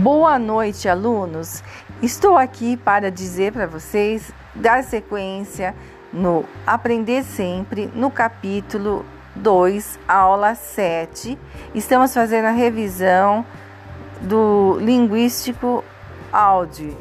Boa noite, alunos. Estou aqui para dizer para vocês dar sequência no Aprender Sempre, no capítulo 2, aula 7. Estamos fazendo a revisão do linguístico áudio.